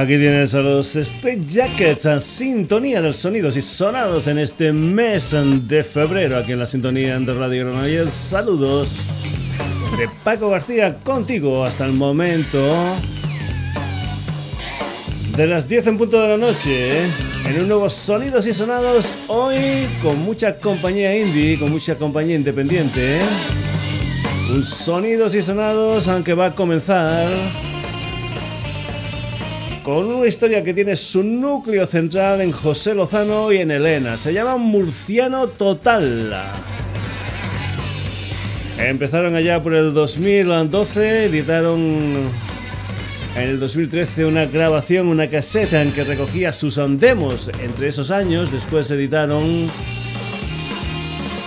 Aquí tienes a los Straight Jackets, a sintonía de sonidos y sonados en este mes de febrero, aquí en la sintonía de Radio Granollers. Saludos de Paco García contigo hasta el momento de las 10 en punto de la noche, en un nuevo Sonidos y Sonados, hoy con mucha compañía indie, con mucha compañía independiente. Un Sonidos y Sonados, aunque va a comenzar con una historia que tiene su núcleo central en José Lozano y en Elena. Se llama Murciano Total. Empezaron allá por el 2012, editaron en el 2013 una grabación, una caseta en que recogía sus demos entre esos años. Después editaron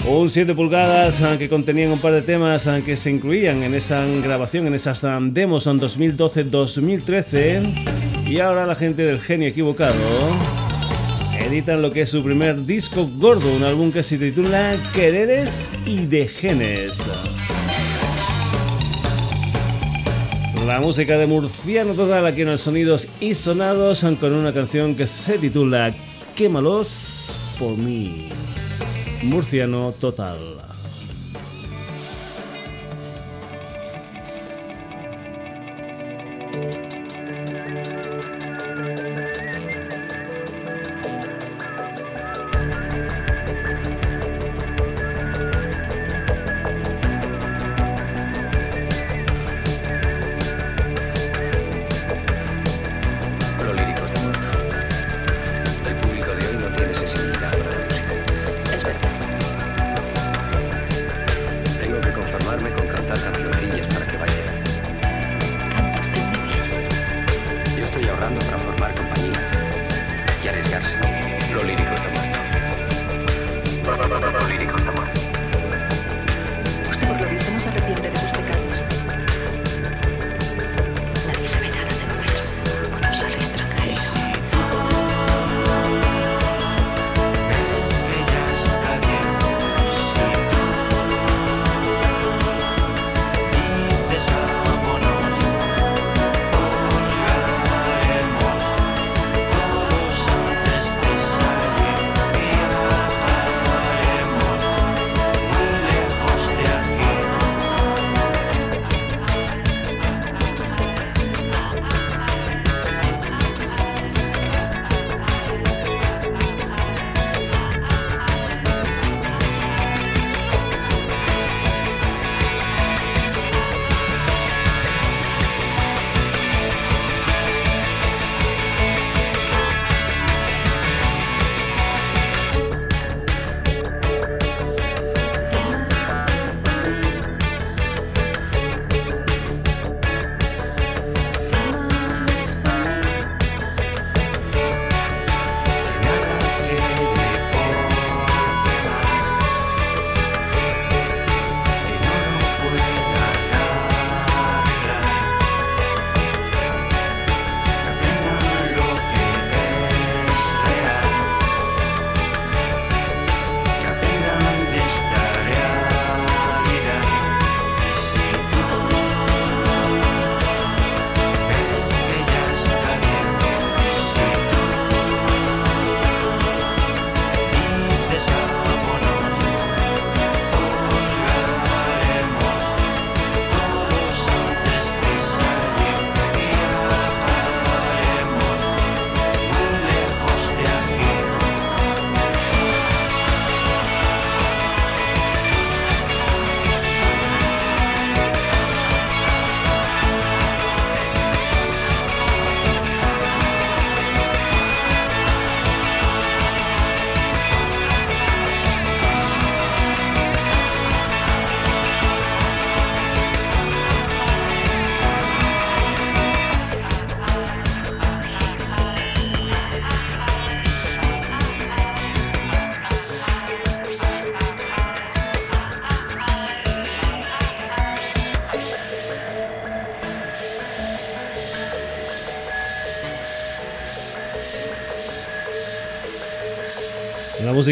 un 7 pulgadas que contenían un par de temas que se incluían en esa grabación, en esas demos en 2012-2013. Y ahora la gente del genio equivocado editan lo que es su primer disco gordo, un álbum que se titula Quereres y de La música de Murciano total aquí en los sonidos y sonados con una canción que se titula Quémalos por mí. Murciano total.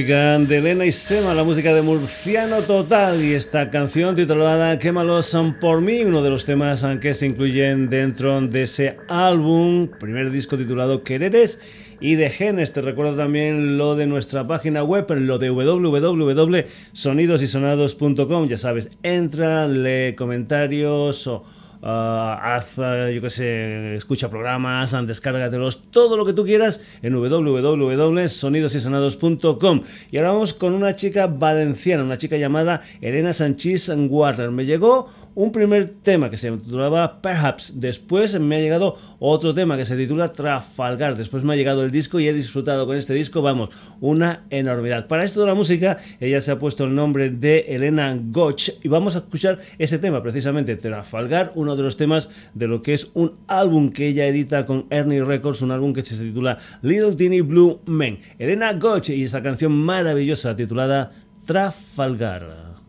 De Elena y Sema, la música de Murciano Total y esta canción titulada Quémalos por mí, uno de los temas que se incluyen dentro de ese álbum, primer disco titulado Quereres y de Genes. Te recuerdo también lo de nuestra página web, lo de www.sonidosysonados.com. Ya sabes, entra, lee comentarios o Ah, haz, eh, yo qué sé, escucha programas, descárgatelos, todo lo que tú quieras en www.sonidosysonados.com. Y ahora vamos con una chica valenciana, una chica llamada Elena Sanchís Warner. Me llegó un primer tema que se titulaba Perhaps, después me ha llegado otro tema que se titula Trafalgar, después me ha llegado el disco y he disfrutado con este disco, vamos, una enormidad. Para esto de la música, ella se ha puesto el nombre de Elena Goch y vamos a escuchar ese tema precisamente, Trafalgar, uno de los temas de lo que es un álbum que ella edita con Ernie Records, un álbum que se titula Little Teeny Blue Men. Elena Goche y esta canción maravillosa titulada Trafalgar.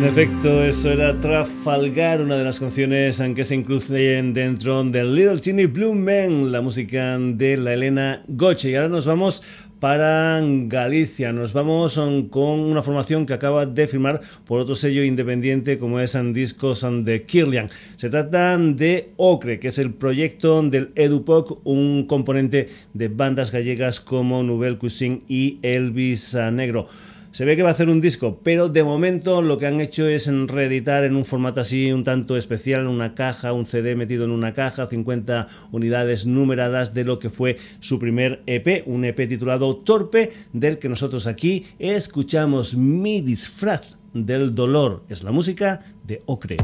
Perfecto, eso era Trafalgar, una de las canciones en que se incluyen dentro de Little Teeny Blue Men, la música de la Elena Goche. Y ahora nos vamos para Galicia. Nos vamos con una formación que acaba de firmar por otro sello independiente como es Discos de Kirlian. Se trata de Ocre, que es el proyecto del EduPoc, un componente de bandas gallegas como Nouvelle Cuisine y Elvis Negro. Se ve que va a hacer un disco, pero de momento lo que han hecho es reeditar en un formato así un tanto especial, una caja, un CD metido en una caja, 50 unidades numeradas de lo que fue su primer EP, un EP titulado Torpe, del que nosotros aquí escuchamos Mi disfraz del dolor. Es la música de Ocre.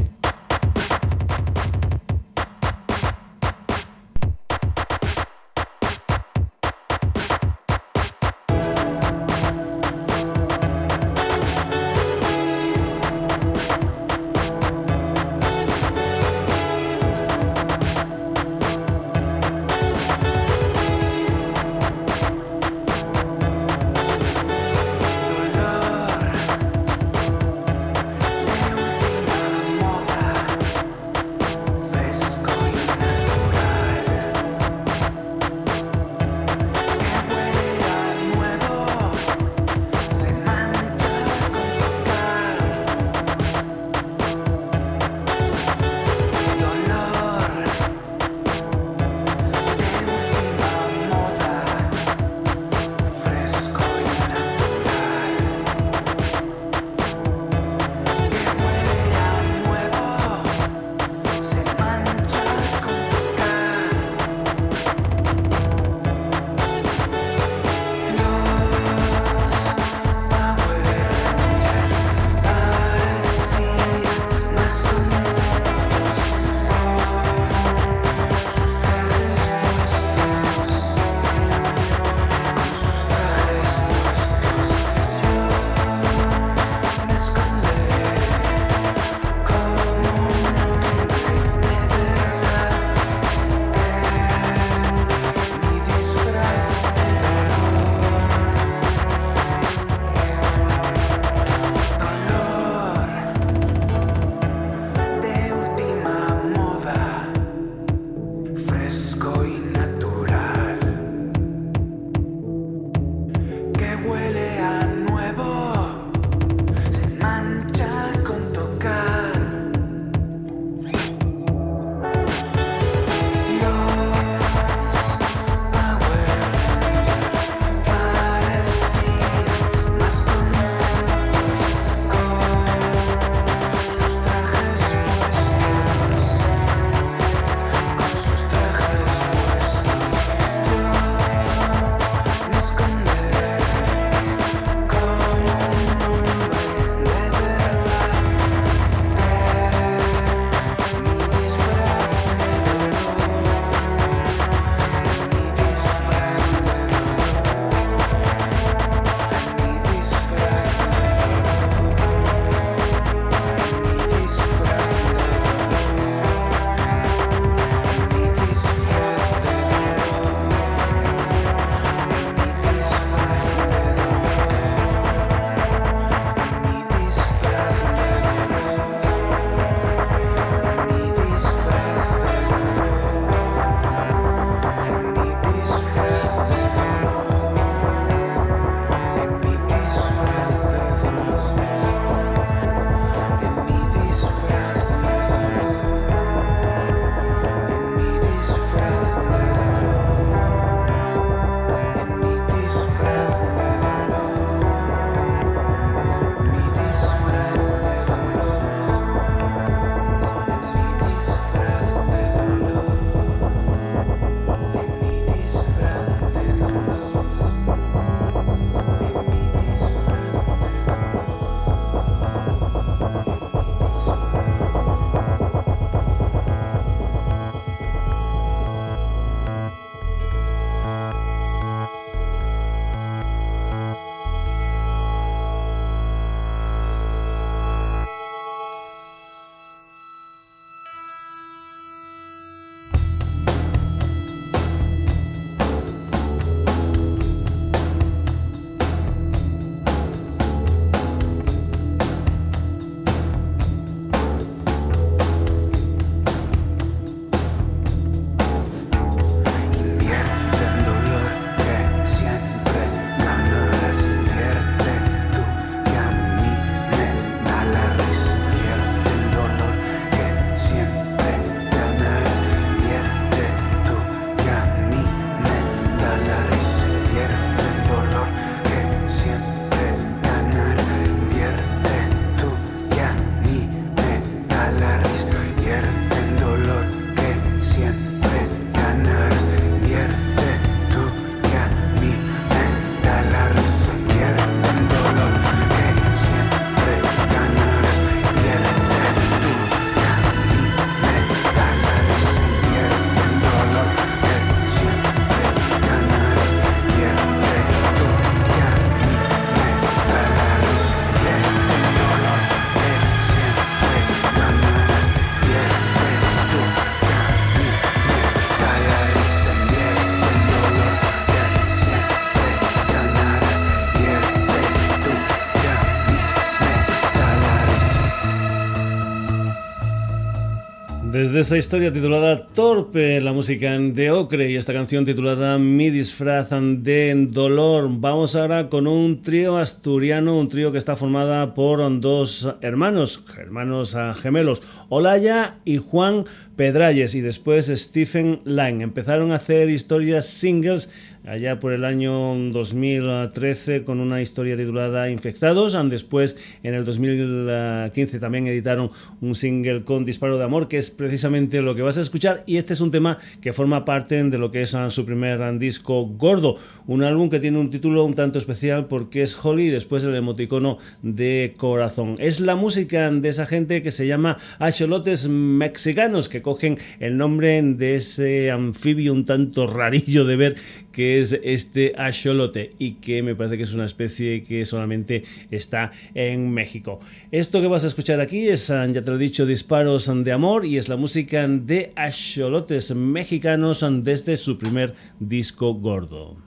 Desde esa historia titulada Torpe, la música de Ocre y esta canción titulada Mi disfraz de dolor, vamos ahora con un trío asturiano, un trío que está formada por dos hermanos, hermanos gemelos, Olaya y Juan Pedralles y después Stephen Lang. Empezaron a hacer historias singles allá por el año 2013 con una historia titulada Infectados. Después, en el 2015, también editaron un single con Disparo de Amor, que es precisamente lo que vas a escuchar. Y este es un tema que forma parte de lo que es su primer disco gordo. Un álbum que tiene un título un tanto especial porque es Holly y después el emoticono de corazón. Es la música de esa gente que se llama Acholotes Mexicanos, que cogen el nombre de ese anfibio un tanto rarillo de ver que es este axolote y que me parece que es una especie que solamente está en México. Esto que vas a escuchar aquí es, ah, ya te lo he dicho, Disparos de Amor y es la música de axolotes mexicanos desde su primer disco gordo.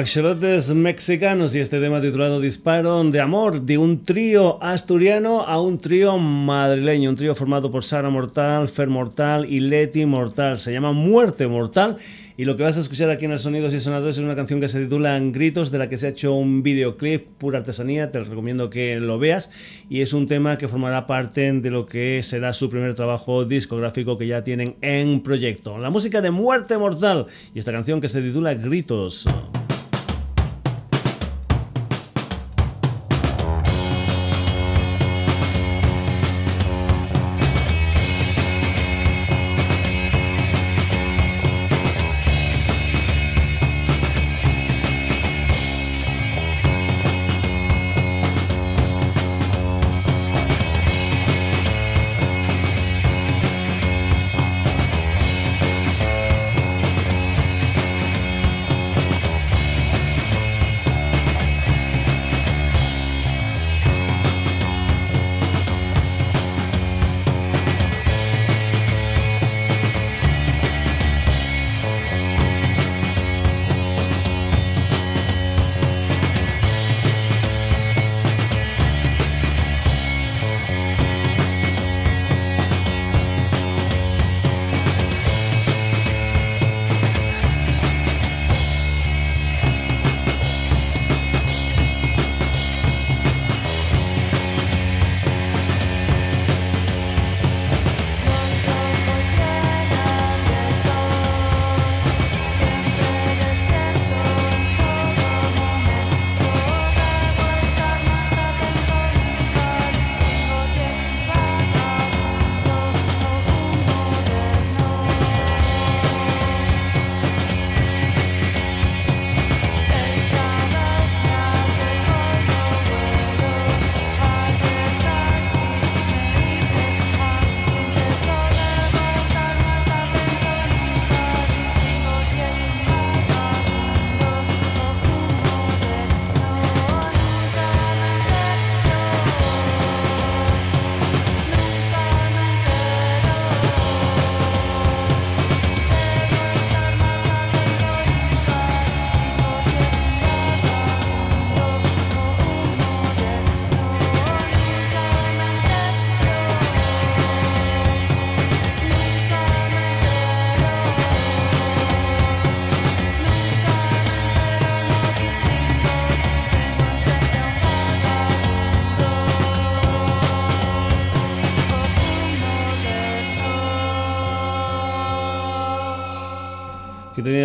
Axolotes mexicanos y este tema titulado Disparo de Amor, de un trío asturiano a un trío madrileño, un trío formado por Sara Mortal, Fer Mortal y Leti Mortal. Se llama Muerte Mortal y lo que vas a escuchar aquí en el Sonidos y Sonadores es una canción que se titula Gritos, de la que se ha hecho un videoclip, pura artesanía, te recomiendo que lo veas y es un tema que formará parte de lo que será su primer trabajo discográfico que ya tienen en proyecto. La música de Muerte Mortal y esta canción que se titula Gritos.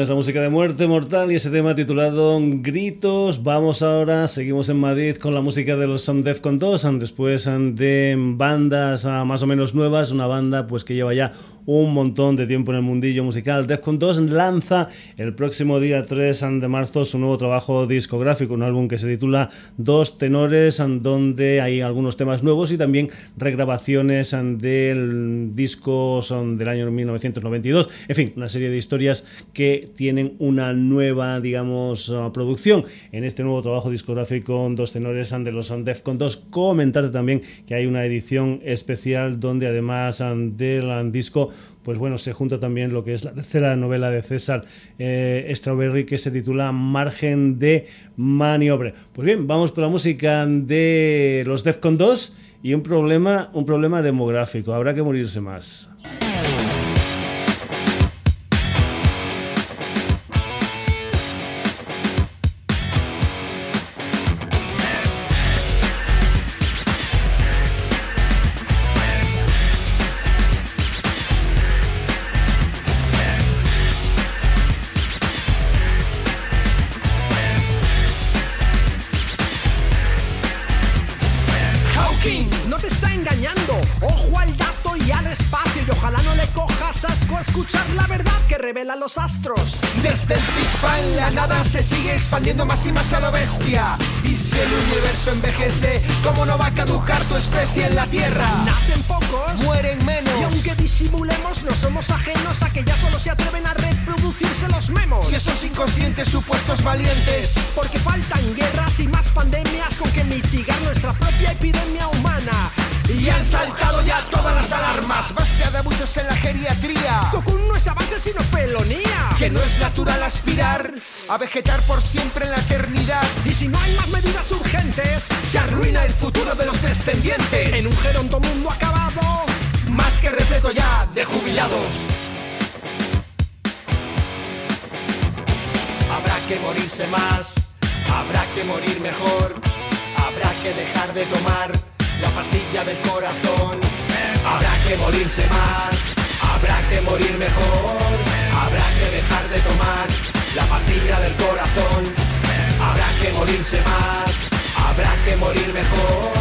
Tenías la música de Muerte Mortal y ese tema titulado Gritos. Vamos ahora, seguimos en Madrid con la música de los Some Defcon 2, después de bandas ah, más o menos nuevas, una banda pues que lleva ya un montón de tiempo en el mundillo musical. Defcon 2 lanza el próximo día 3 de marzo su nuevo trabajo discográfico, un álbum que se titula Dos Tenores, donde hay algunos temas nuevos y también regrabaciones del disco son del año 1992. En fin, una serie de historias que tienen una nueva, digamos, producción en este nuevo trabajo discográfico Dos Tenores de los Defcon 2. Comentarte también que hay una edición especial donde además del disco pues bueno, se junta también lo que es la tercera novela de César eh, Strawberry que se titula Margen de Maniobra. Pues bien, vamos con la música de los Defcon 2 y un problema, un problema demográfico. Habrá que morirse más. La pastilla del corazón. Habrá que morirse más, habrá que morir mejor,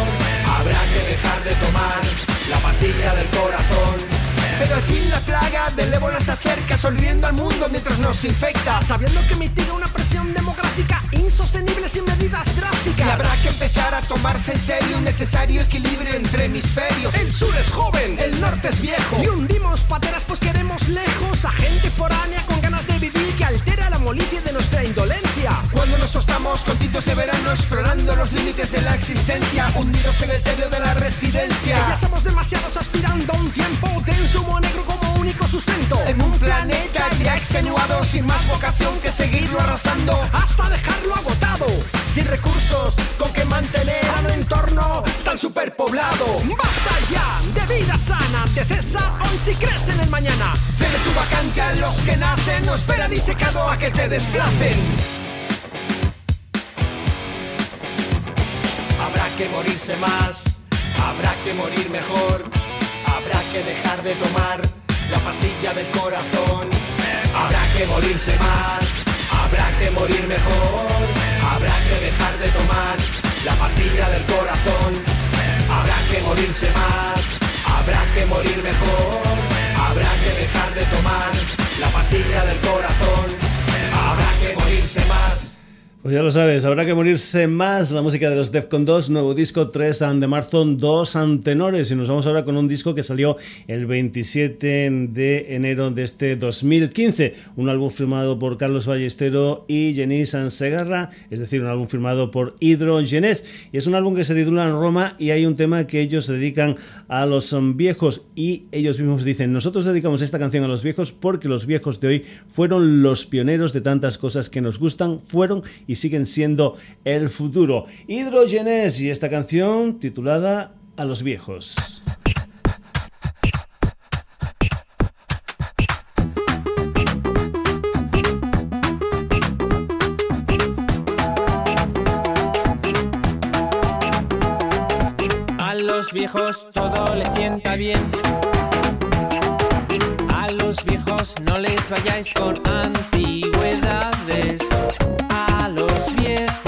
habrá que dejar de tomar la pastilla del corazón. Pero al fin la plaga del ébola se acerca sonriendo al mundo mientras nos infecta Sabiendo que mitiga una presión demográfica insostenible sin medidas drásticas. Y habrá que empezar a tomarse en serio un necesario equilibrio entre hemisferios. El sur es joven, el norte es viejo. Y hundimos pateras pues queremos lejos a gente foránea con ganas vivir que altera la molicie de nuestra indolencia Cuando nos estamos contitos de verano explorando los límites de la existencia Hundidos en el tedio de la residencia. Ya somos demasiados aspirando a un tiempo denso negro como único sustento. En un planeta ya extenuado Sin más vocación que seguirlo arrasando Hasta dejarlo agotado. Sin recursos con que mantener a un entorno tan superpoblado Basta ya de vida sana De cesa hoy si crees en el mañana. Cede tu vacante a los que nacen No espera ni secado a que te desplacen que morirse más Habrá que morir mejor Habrá que dejar de tomar la pastilla del corazón. Habrá que morirse más, habrá que morir mejor. Habrá que dejar de tomar la pastilla del corazón. Habrá que morirse más, habrá que morir mejor. Habrá que dejar de tomar la pastilla del corazón. Habrá que morirse más. Pues ya lo sabes, habrá que morirse más la música de los Defcon 2, nuevo disco 3 de marzo, dos antenores. Y nos vamos ahora con un disco que salió el 27 de enero de este 2015. Un álbum firmado por Carlos Ballestero y Jenny Segarra, es decir, un álbum firmado por Hidro Genés. Y es un álbum que se titula en Roma y hay un tema que ellos dedican a los viejos. Y ellos mismos dicen: Nosotros dedicamos esta canción a los viejos porque los viejos de hoy fueron los pioneros de tantas cosas que nos gustan, fueron y siguen siendo el futuro. Hidrogenes y esta canción titulada A los viejos. A los viejos todo les sienta bien. A los los viejos no les vayáis con antigüedades. A los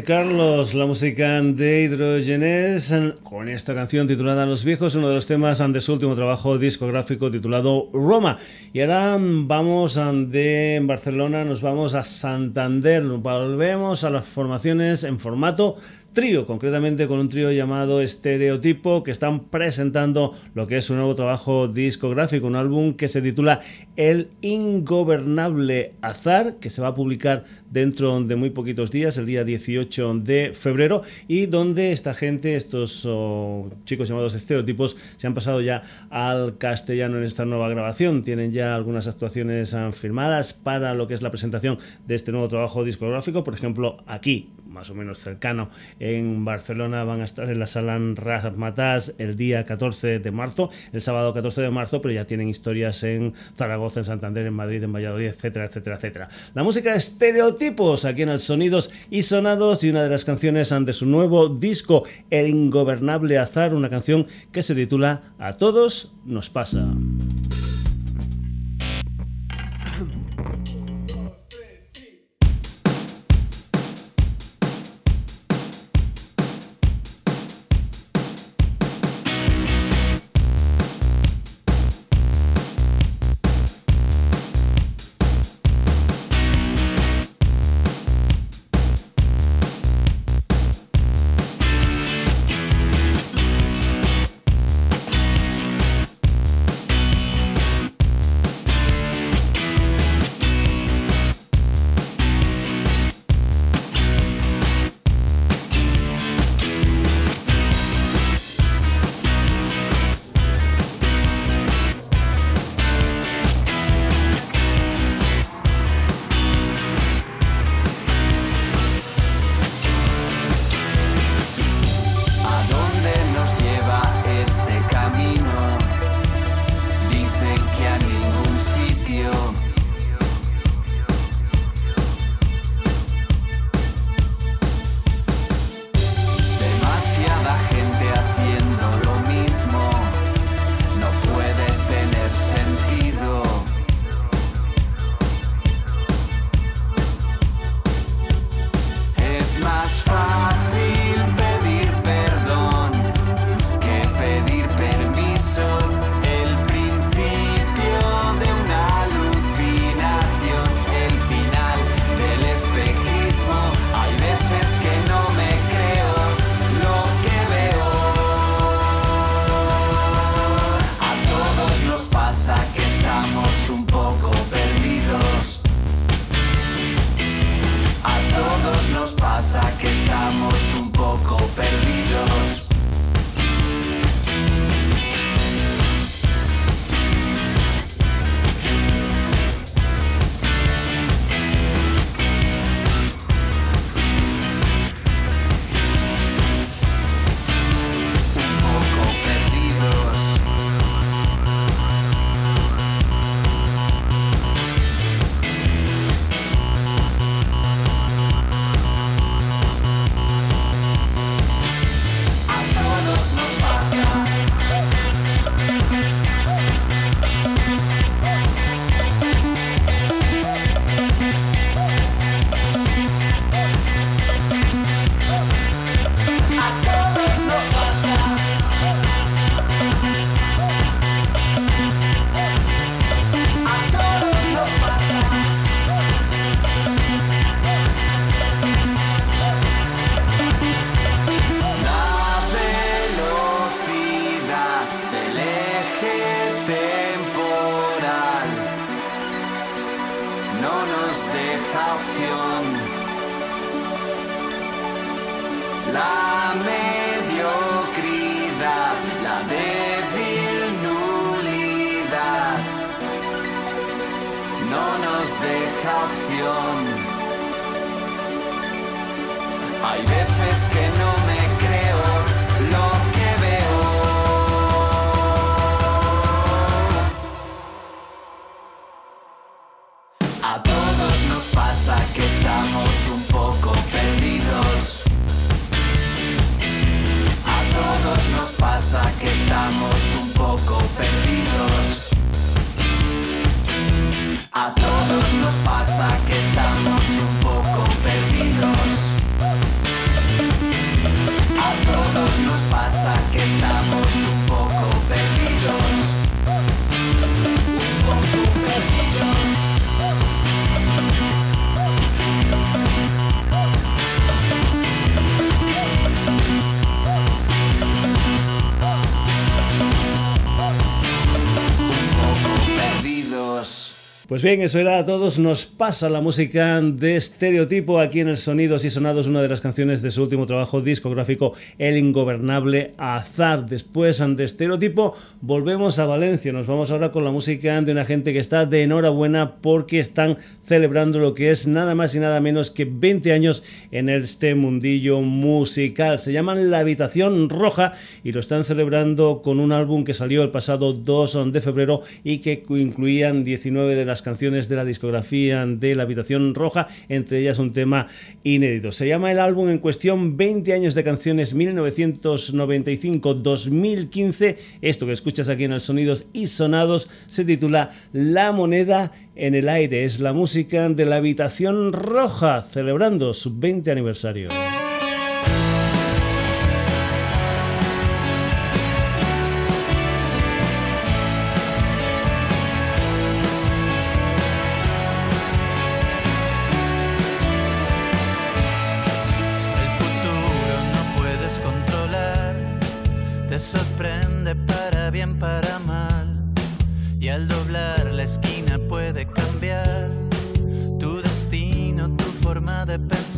Carlos, la música de Hidrogenés, con esta canción titulada Los Viejos, uno de los temas de su último trabajo discográfico titulado Roma. Y ahora vamos de Barcelona, nos vamos a Santander, volvemos a las formaciones en formato trío, concretamente con un trío llamado Estereotipo, que están presentando lo que es su nuevo trabajo discográfico, un álbum que se titula El Ingobernable Azar, que se va a publicar dentro de muy poquitos días, el día 18 de febrero, y donde esta gente, estos oh, chicos llamados Estereotipos, se han pasado ya al castellano en esta nueva grabación. Tienen ya algunas actuaciones ah, firmadas para lo que es la presentación de este nuevo trabajo discográfico, por ejemplo, aquí, más o menos cercano, en Barcelona van a estar en la sala Razzmatazz el día 14 de marzo, el sábado 14 de marzo, pero ya tienen historias en Zaragoza, en Santander, en Madrid, en Valladolid, etcétera, etcétera, etcétera. La música de estereotipos aquí en el Sonidos y Sonados y una de las canciones de su nuevo disco El Ingobernable Azar, una canción que se titula A todos nos pasa. Pues bien, eso era a todos. Nos pasa la música de estereotipo aquí en el Sonidos y Sonados, una de las canciones de su último trabajo discográfico, El Ingobernable Azar. Después, ante estereotipo, volvemos a Valencia. Nos vamos ahora con la música de una gente que está de enhorabuena porque están celebrando lo que es nada más y nada menos que 20 años en este mundillo musical. Se llaman La Habitación Roja y lo están celebrando con un álbum que salió el pasado 2 de febrero y que incluían 19 de las canciones de la discografía de La Habitación Roja, entre ellas un tema inédito. Se llama el álbum en cuestión 20 años de canciones 1995-2015. Esto que escuchas aquí en el Sonidos y Sonados se titula La moneda en el aire. Es la música de La Habitación Roja celebrando su 20 aniversario.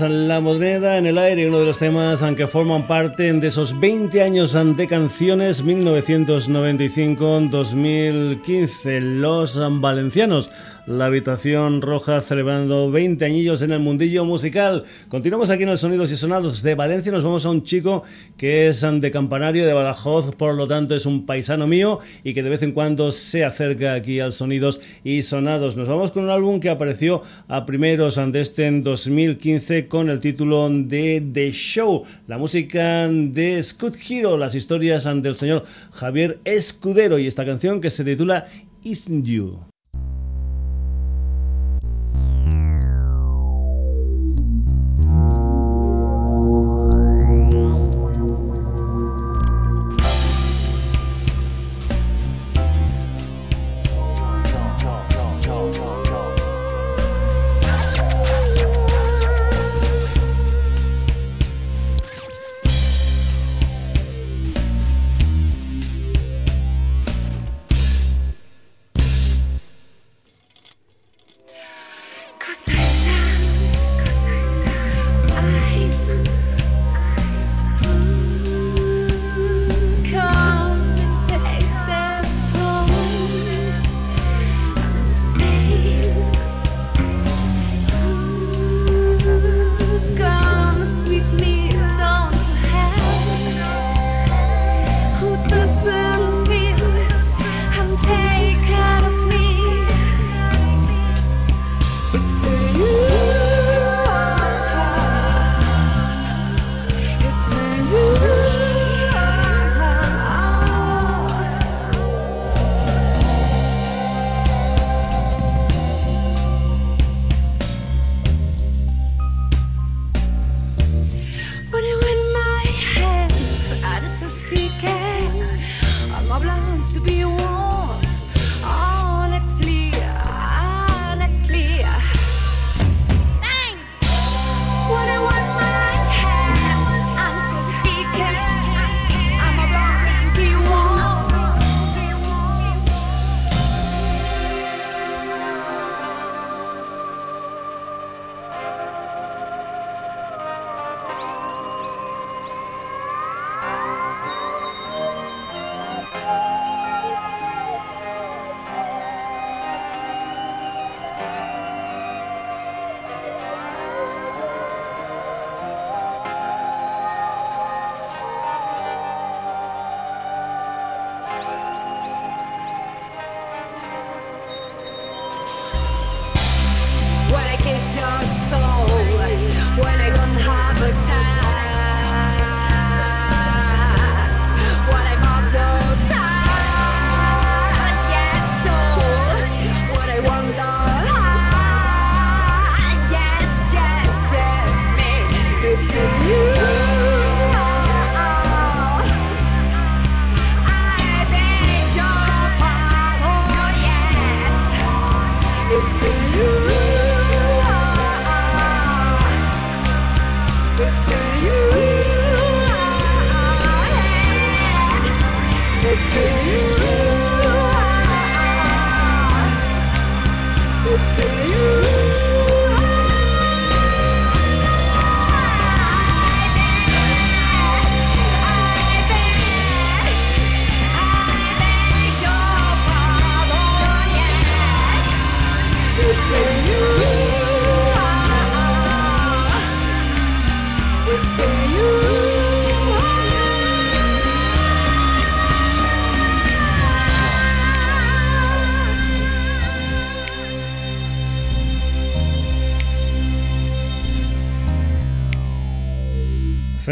la moneda en el aire, uno de los temas que forman parte de esos 20 años de canciones 1995-2015, Los Valencianos la habitación roja celebrando 20 añillos en el mundillo musical. Continuamos aquí en el Sonidos y Sonados de Valencia. Nos vamos a un chico que es de Campanario, de Badajoz, por lo tanto es un paisano mío y que de vez en cuando se acerca aquí al Sonidos y Sonados. Nos vamos con un álbum que apareció a primeros de este en 2015 con el título de The Show, la música de Scott Hero, las historias del señor Javier Escudero y esta canción que se titula Isn't You.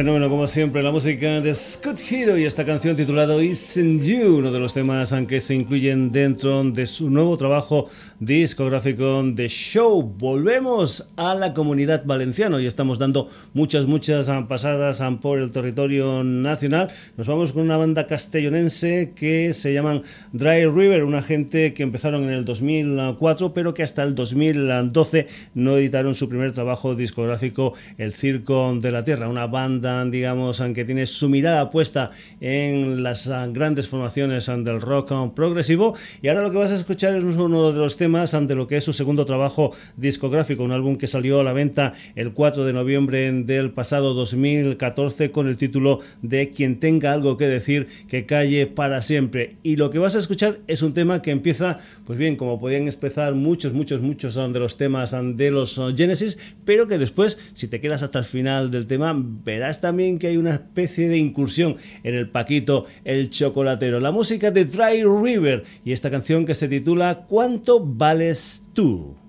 Fenómeno como siempre, la música de Scott Hero y esta canción titulada Isn't You, uno de los temas que se incluyen dentro de su nuevo trabajo discográfico de Show. Volvemos a la comunidad valenciana y estamos dando muchas, muchas pasadas por el territorio nacional. Nos vamos con una banda castellonense que se llaman Dry River, una gente que empezaron en el 2004 pero que hasta el 2012 no editaron su primer trabajo discográfico El Circo de la Tierra, una banda digamos, que tiene su mirada puesta en las grandes formaciones del rock progresivo. Y ahora lo que vas a escuchar es uno de los temas ante lo que es su segundo trabajo discográfico, un álbum que salió a la venta el 4 de noviembre del pasado 2014 con el título de Quien tenga algo que decir, que calle para siempre. Y lo que vas a escuchar es un tema que empieza, pues bien, como podían empezar muchos, muchos, muchos de los temas de los Genesis, pero que después, si te quedas hasta el final del tema, verás también que hay una especie de incursión en el Paquito, el chocolatero. La música de Dry River y esta canción que se titula ¿Cuánto vales tú?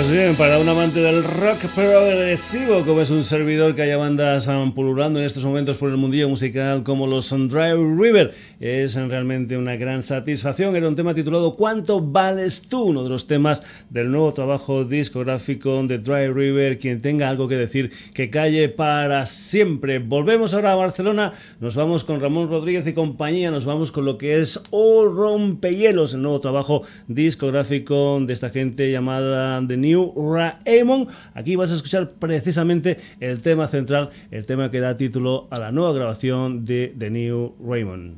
Pues bien, para un amante del rock progresivo, como es un servidor que haya bandas pululando en estos momentos por el mundillo musical como los Dry River, es realmente una gran satisfacción. Era un tema titulado ¿Cuánto vales tú? Uno de los temas del nuevo trabajo discográfico de Dry River. Quien tenga algo que decir, que calle para siempre. Volvemos ahora a Barcelona, nos vamos con Ramón Rodríguez y compañía, nos vamos con lo que es O Rompehielos, el nuevo trabajo discográfico de esta gente llamada The New Raymond. Aquí vas a escuchar precisamente el tema central, el tema que da título a la nueva grabación de The New Raymond.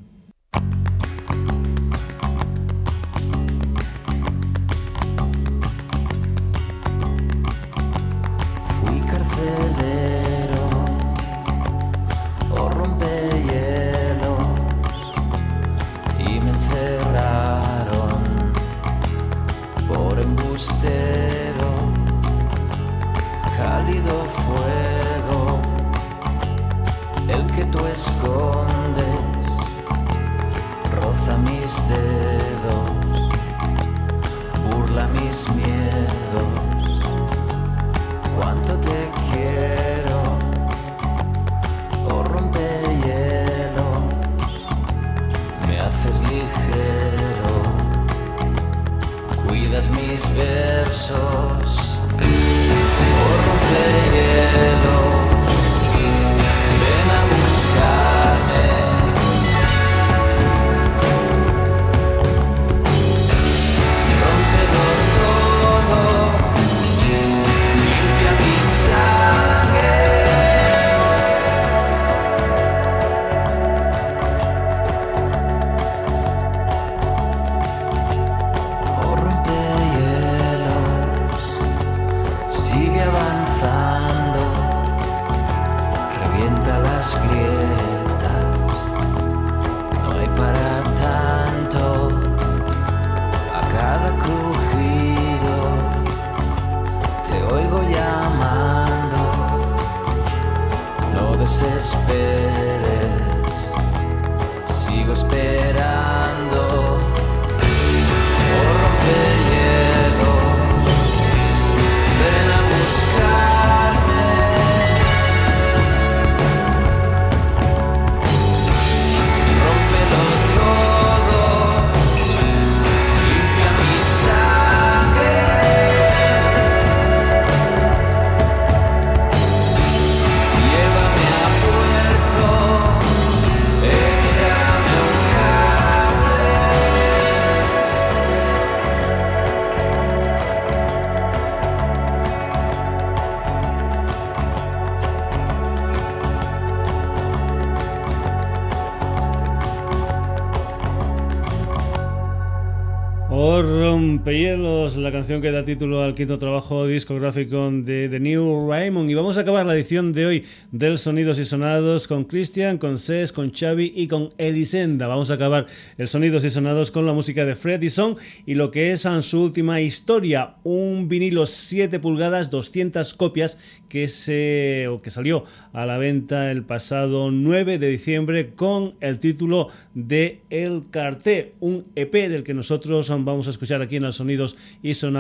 लगा que da título al quinto trabajo discográfico de The New Raymond. Y vamos a acabar la edición de hoy del Sonidos y Sonados con Christian, con Cés, con Xavi y con Elisenda. Vamos a acabar el Sonidos y Sonados con la música de Fred Song y lo que es su última historia, un vinilo 7 pulgadas, 200 copias que, se, o que salió a la venta el pasado 9 de diciembre con el título de El Carté, un EP del que nosotros vamos a escuchar aquí en los Sonidos y Sonados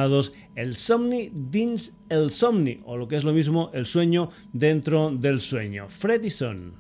el Somni Dins el Somni, o lo que es lo mismo, el sueño dentro del sueño. Freddyson.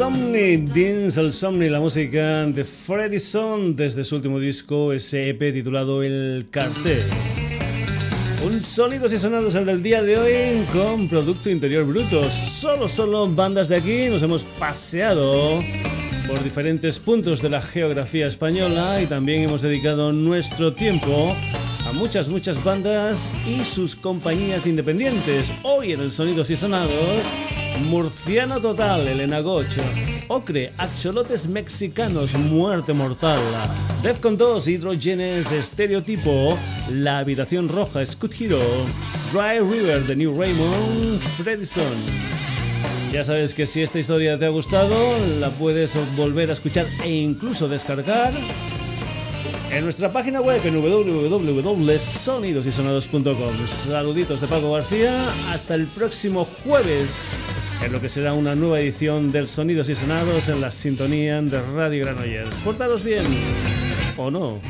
Somni, el Somni, la música de Freddyson desde su último disco, ese EP titulado El Cartel. Un sonidos y sonados el del día de hoy con Producto Interior Bruto. Solo, solo bandas de aquí nos hemos paseado por diferentes puntos de la geografía española y también hemos dedicado nuestro tiempo a muchas, muchas bandas y sus compañías independientes. Hoy en el Sonidos y Sonados Murciano Total, Elena Gocho. Ocre, Axolotes Mexicanos, Muerte Mortal. Defcon 2, Hidrogenes, Estereotipo. La Habitación Roja, Scoot Hero. Dry River, The New Raymond, Freddyson. Ya sabes que si esta historia te ha gustado, la puedes volver a escuchar e incluso descargar en nuestra página web en www.sonidosysonados.com. Saluditos de Paco García, hasta el próximo jueves en lo que será una nueva edición del Sonidos y Sonados en la sintonía de Radio Granollers. Portaros bien o no.